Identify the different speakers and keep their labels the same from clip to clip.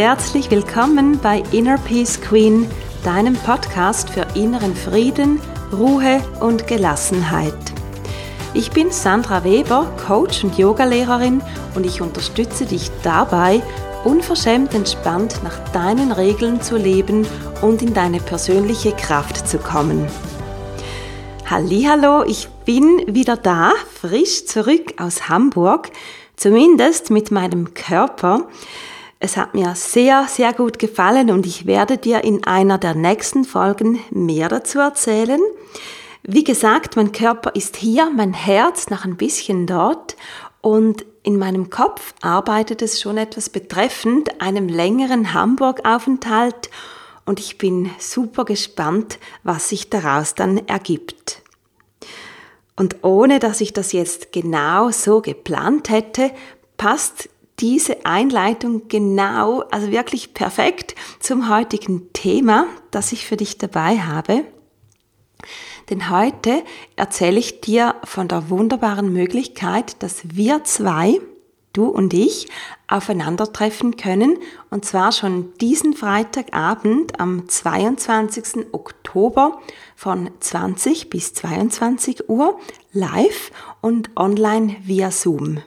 Speaker 1: Herzlich willkommen bei Inner Peace Queen, deinem Podcast für inneren Frieden, Ruhe und Gelassenheit. Ich bin Sandra Weber, Coach und Yogalehrerin und ich unterstütze dich dabei, unverschämt entspannt nach deinen Regeln zu leben und in deine persönliche Kraft zu kommen. Hallo, ich bin wieder da, frisch zurück aus Hamburg, zumindest mit meinem Körper. Es hat mir sehr, sehr gut gefallen und ich werde dir in einer der nächsten Folgen mehr dazu erzählen. Wie gesagt, mein Körper ist hier, mein Herz noch ein bisschen dort und in meinem Kopf arbeitet es schon etwas betreffend einem längeren Hamburg-Aufenthalt und ich bin super gespannt, was sich daraus dann ergibt. Und ohne dass ich das jetzt genau so geplant hätte, passt diese Einleitung genau, also wirklich perfekt zum heutigen Thema, das ich für dich dabei habe. Denn heute erzähle ich dir von der wunderbaren Möglichkeit, dass wir zwei, du und ich, aufeinandertreffen können. Und zwar schon diesen Freitagabend am 22. Oktober von 20 bis 22 Uhr live und online via Zoom.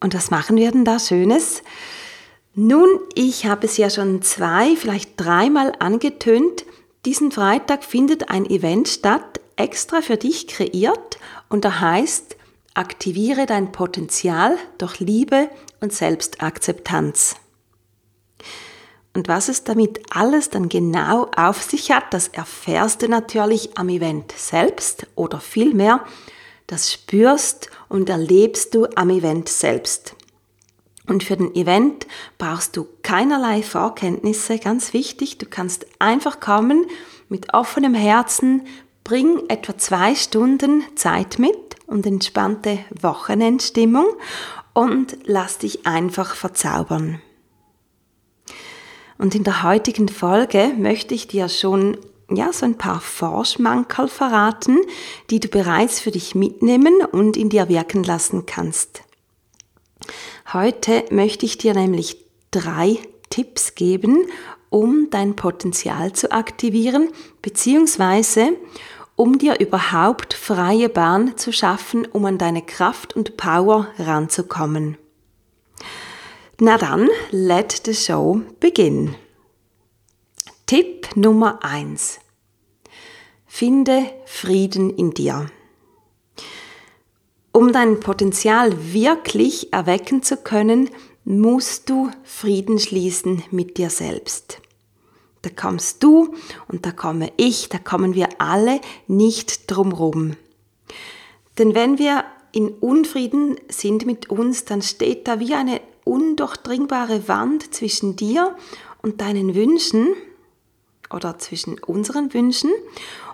Speaker 1: Und was machen wir denn da Schönes? Nun, ich habe es ja schon zwei, vielleicht dreimal angetönt. Diesen Freitag findet ein Event statt, extra für dich kreiert und da heißt, aktiviere dein Potenzial durch Liebe und Selbstakzeptanz. Und was es damit alles dann genau auf sich hat, das erfährst du natürlich am Event selbst oder vielmehr, das spürst und erlebst du am Event selbst. Und für den Event brauchst du keinerlei Vorkenntnisse, ganz wichtig. Du kannst einfach kommen mit offenem Herzen, bring etwa zwei Stunden Zeit mit und entspannte Wochenendstimmung und lass dich einfach verzaubern. Und in der heutigen Folge möchte ich dir schon ja, so ein paar Vorschmankerl verraten, die du bereits für dich mitnehmen und in dir wirken lassen kannst. Heute möchte ich dir nämlich drei Tipps geben, um dein Potenzial zu aktivieren, beziehungsweise um dir überhaupt freie Bahn zu schaffen, um an deine Kraft und Power ranzukommen. Na dann, let the show begin. Tipp Nummer eins: Finde Frieden in dir. Um dein Potenzial wirklich erwecken zu können, musst du Frieden schließen mit dir selbst. Da kommst du und da komme ich, da kommen wir alle nicht drumrum. Denn wenn wir in Unfrieden sind mit uns, dann steht da wie eine undurchdringbare Wand zwischen dir und deinen Wünschen oder zwischen unseren Wünschen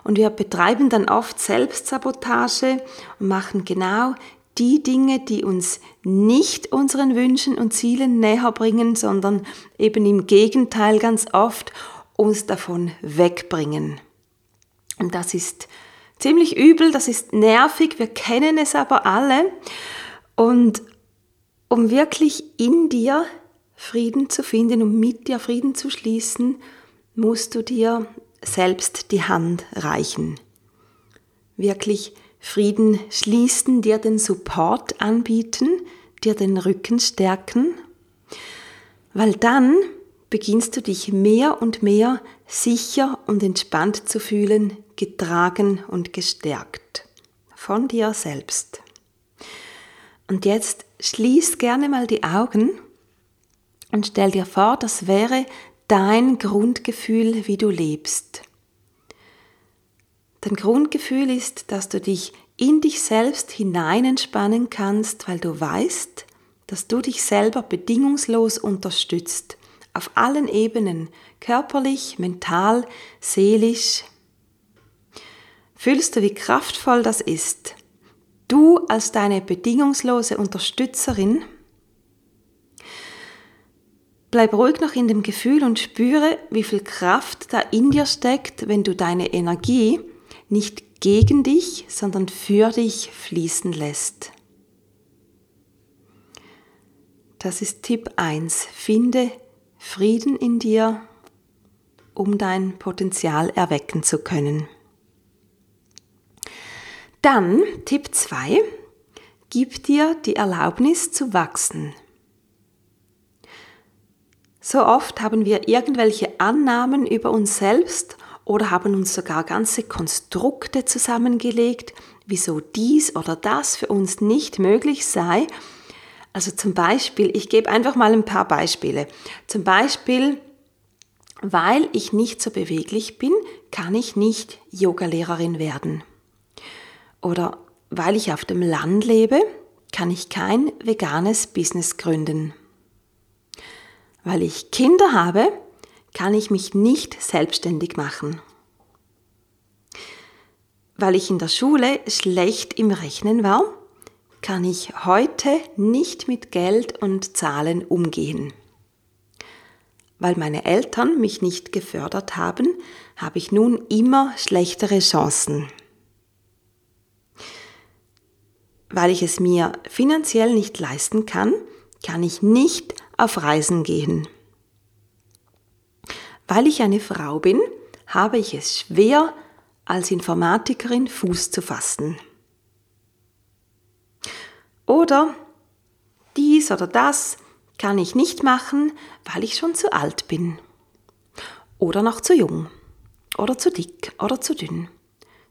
Speaker 1: und wir betreiben dann oft Selbstsabotage und machen genau die Dinge, die uns nicht unseren Wünschen und Zielen näher bringen, sondern eben im Gegenteil ganz oft uns davon wegbringen. Und das ist ziemlich übel, das ist nervig, wir kennen es aber alle. Und um wirklich in dir Frieden zu finden, um mit dir Frieden zu schließen, musst du dir selbst die Hand reichen. Wirklich Frieden schließen, dir den Support anbieten, dir den Rücken stärken, weil dann beginnst du dich mehr und mehr sicher und entspannt zu fühlen, getragen und gestärkt von dir selbst. Und jetzt schließ gerne mal die Augen und stell dir vor, das wäre dein Grundgefühl, wie du lebst. Dein Grundgefühl ist, dass du dich in dich selbst hinein entspannen kannst, weil du weißt, dass du dich selber bedingungslos unterstützt, auf allen Ebenen, körperlich, mental, seelisch. Fühlst du, wie kraftvoll das ist? Du als deine bedingungslose Unterstützerin Bleib ruhig noch in dem Gefühl und spüre, wie viel Kraft da in dir steckt, wenn du deine Energie nicht gegen dich, sondern für dich fließen lässt. Das ist Tipp 1. Finde Frieden in dir, um dein Potenzial erwecken zu können. Dann Tipp 2. Gib dir die Erlaubnis zu wachsen. So oft haben wir irgendwelche Annahmen über uns selbst oder haben uns sogar ganze Konstrukte zusammengelegt, wieso dies oder das für uns nicht möglich sei. Also zum Beispiel, ich gebe einfach mal ein paar Beispiele. Zum Beispiel, weil ich nicht so beweglich bin, kann ich nicht Yogalehrerin werden. Oder weil ich auf dem Land lebe, kann ich kein veganes Business gründen. Weil ich Kinder habe, kann ich mich nicht selbstständig machen. Weil ich in der Schule schlecht im Rechnen war, kann ich heute nicht mit Geld und Zahlen umgehen. Weil meine Eltern mich nicht gefördert haben, habe ich nun immer schlechtere Chancen. Weil ich es mir finanziell nicht leisten kann, kann ich nicht auf Reisen gehen. Weil ich eine Frau bin, habe ich es schwer, als Informatikerin Fuß zu fassen. Oder dies oder das kann ich nicht machen, weil ich schon zu alt bin. Oder noch zu jung. Oder zu dick oder zu dünn.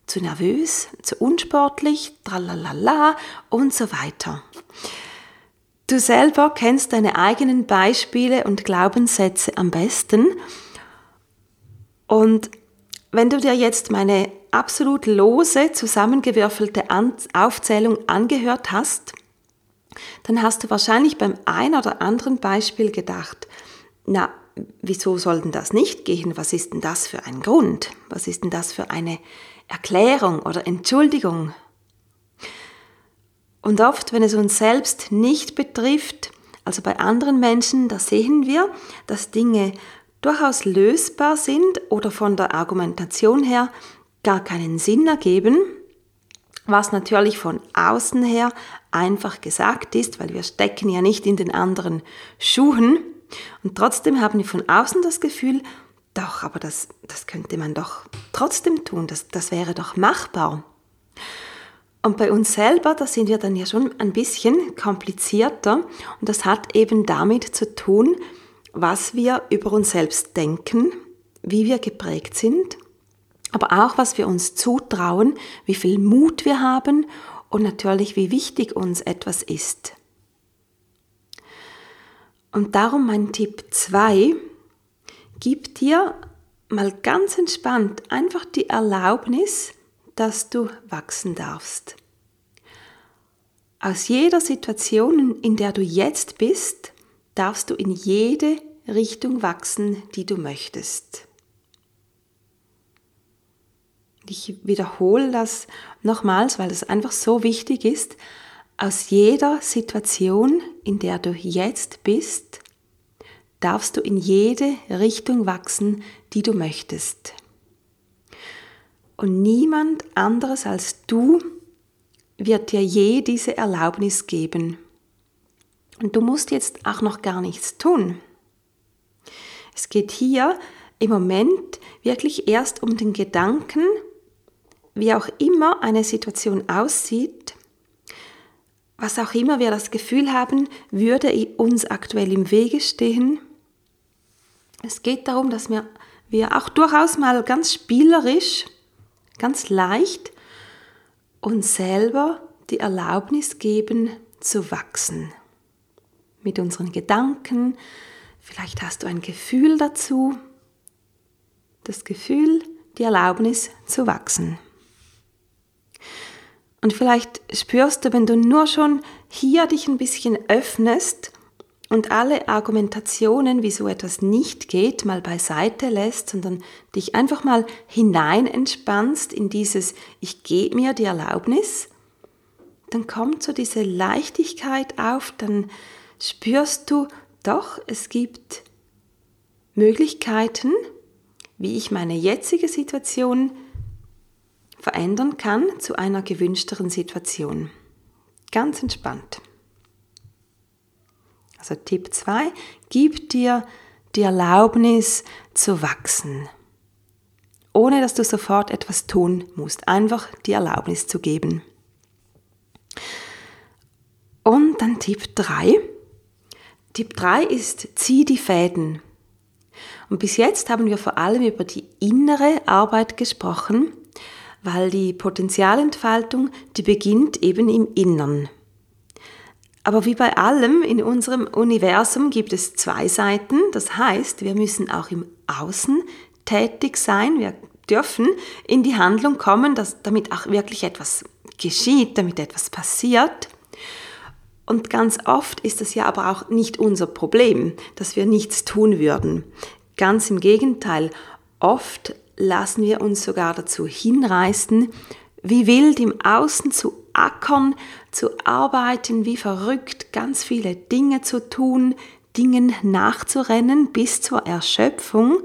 Speaker 1: Zu nervös, zu unsportlich, tralalala und so weiter. Du selber kennst deine eigenen Beispiele und Glaubenssätze am besten. Und wenn du dir jetzt meine absolut lose, zusammengewürfelte Aufzählung angehört hast, dann hast du wahrscheinlich beim ein oder anderen Beispiel gedacht, na, wieso soll denn das nicht gehen? Was ist denn das für ein Grund? Was ist denn das für eine Erklärung oder Entschuldigung? Und oft, wenn es uns selbst nicht betrifft, also bei anderen Menschen, da sehen wir, dass Dinge durchaus lösbar sind oder von der Argumentation her gar keinen Sinn ergeben, was natürlich von außen her einfach gesagt ist, weil wir stecken ja nicht in den anderen Schuhen. Und trotzdem haben wir von außen das Gefühl, doch, aber das, das könnte man doch trotzdem tun, das, das wäre doch machbar. Und bei uns selber, da sind wir dann ja schon ein bisschen komplizierter und das hat eben damit zu tun, was wir über uns selbst denken, wie wir geprägt sind, aber auch was wir uns zutrauen, wie viel Mut wir haben und natürlich wie wichtig uns etwas ist. Und darum mein Tipp 2, gib dir mal ganz entspannt einfach die Erlaubnis, dass du wachsen darfst. Aus jeder Situation, in der du jetzt bist, darfst du in jede Richtung wachsen, die du möchtest. Ich wiederhole das nochmals, weil es einfach so wichtig ist. Aus jeder Situation, in der du jetzt bist, darfst du in jede Richtung wachsen, die du möchtest und niemand anderes als du wird dir je diese Erlaubnis geben. Und du musst jetzt auch noch gar nichts tun. Es geht hier im Moment wirklich erst um den Gedanken, wie auch immer eine Situation aussieht, was auch immer wir das Gefühl haben, würde uns aktuell im Wege stehen. Es geht darum, dass wir, wir auch durchaus mal ganz spielerisch ganz leicht uns selber die Erlaubnis geben zu wachsen. Mit unseren Gedanken, vielleicht hast du ein Gefühl dazu, das Gefühl, die Erlaubnis zu wachsen. Und vielleicht spürst du, wenn du nur schon hier dich ein bisschen öffnest und alle Argumentationen, wieso etwas nicht geht, mal beiseite lässt, sondern dich einfach mal hinein entspannst in dieses Ich gebe mir die Erlaubnis, dann kommt so diese Leichtigkeit auf, dann spürst du doch, es gibt Möglichkeiten, wie ich meine jetzige Situation verändern kann zu einer gewünschteren Situation. Ganz entspannt. Also Tipp 2, gib dir die Erlaubnis zu wachsen. Ohne dass du sofort etwas tun musst. Einfach die Erlaubnis zu geben. Und dann Tipp 3. Tipp 3 ist, zieh die Fäden. Und bis jetzt haben wir vor allem über die innere Arbeit gesprochen, weil die Potenzialentfaltung, die beginnt eben im Innern. Aber wie bei allem in unserem Universum gibt es zwei Seiten. Das heißt, wir müssen auch im Außen tätig sein. Wir dürfen in die Handlung kommen, dass, damit auch wirklich etwas geschieht, damit etwas passiert. Und ganz oft ist es ja aber auch nicht unser Problem, dass wir nichts tun würden. Ganz im Gegenteil, oft lassen wir uns sogar dazu hinreißen, wie wild im Außen zu ackern, zu arbeiten, wie verrückt, ganz viele Dinge zu tun, Dingen nachzurennen bis zur Erschöpfung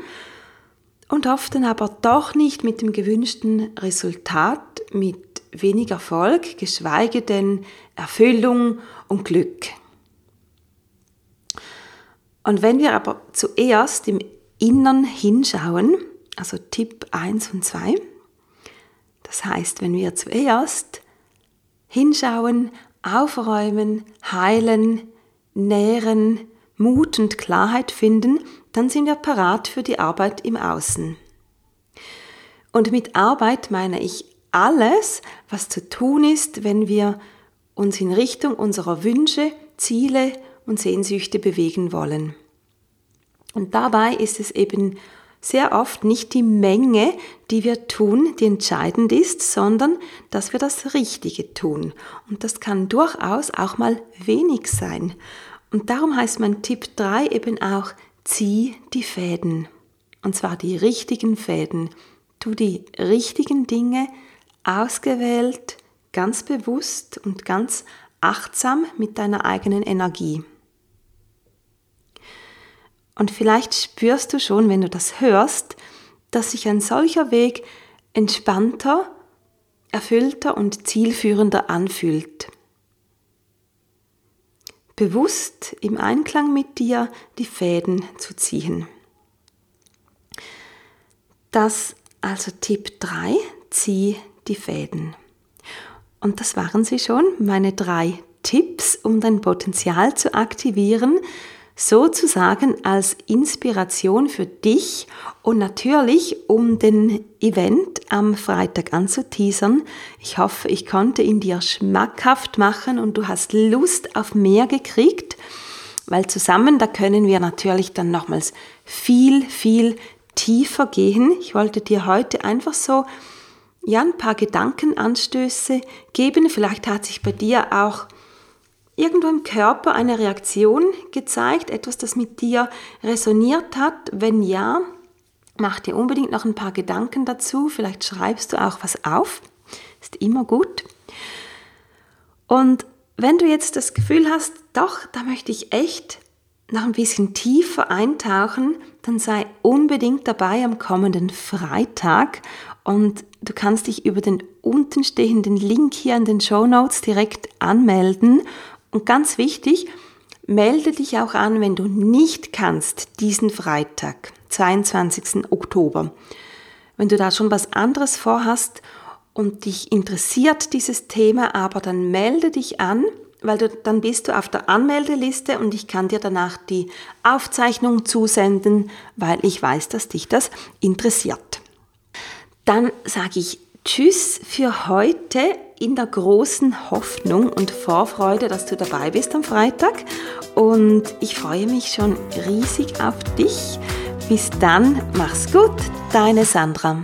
Speaker 1: und oft dann aber doch nicht mit dem gewünschten Resultat, mit wenig Erfolg, geschweige denn Erfüllung und Glück. Und wenn wir aber zuerst im Innern hinschauen, also Tipp 1 und 2, das heißt, wenn wir zuerst hinschauen, aufräumen, heilen, nähren, Mut und Klarheit finden, dann sind wir parat für die Arbeit im Außen. Und mit Arbeit meine ich alles, was zu tun ist, wenn wir uns in Richtung unserer Wünsche, Ziele und Sehnsüchte bewegen wollen. Und dabei ist es eben sehr oft nicht die Menge, die wir tun, die entscheidend ist, sondern dass wir das Richtige tun. Und das kann durchaus auch mal wenig sein. Und darum heißt mein Tipp 3 eben auch, zieh die Fäden. Und zwar die richtigen Fäden. Tu die richtigen Dinge ausgewählt, ganz bewusst und ganz achtsam mit deiner eigenen Energie. Und vielleicht spürst du schon, wenn du das hörst, dass sich ein solcher Weg entspannter, erfüllter und zielführender anfühlt. Bewusst im Einklang mit dir die Fäden zu ziehen. Das also Tipp 3, zieh die Fäden. Und das waren sie schon, meine drei Tipps, um dein Potenzial zu aktivieren sozusagen als Inspiration für dich und natürlich um den Event am Freitag anzuteasern. Ich hoffe, ich konnte ihn dir schmackhaft machen und du hast Lust auf mehr gekriegt, weil zusammen, da können wir natürlich dann nochmals viel, viel tiefer gehen. Ich wollte dir heute einfach so ja, ein paar Gedankenanstöße geben. Vielleicht hat sich bei dir auch irgendwo im Körper eine Reaktion gezeigt, etwas, das mit dir resoniert hat? Wenn ja, mach dir unbedingt noch ein paar Gedanken dazu. Vielleicht schreibst du auch was auf. Ist immer gut. Und wenn du jetzt das Gefühl hast, doch, da möchte ich echt noch ein bisschen tiefer eintauchen, dann sei unbedingt dabei am kommenden Freitag und du kannst dich über den untenstehenden Link hier in den Show Notes direkt anmelden und ganz wichtig, melde dich auch an, wenn du nicht kannst, diesen Freitag, 22. Oktober. Wenn du da schon was anderes vorhast und dich interessiert dieses Thema, aber dann melde dich an, weil du, dann bist du auf der Anmeldeliste und ich kann dir danach die Aufzeichnung zusenden, weil ich weiß, dass dich das interessiert. Dann sage ich Tschüss für heute in der großen Hoffnung und Vorfreude, dass du dabei bist am Freitag. Und ich freue mich schon riesig auf dich. Bis dann, mach's gut, deine Sandra.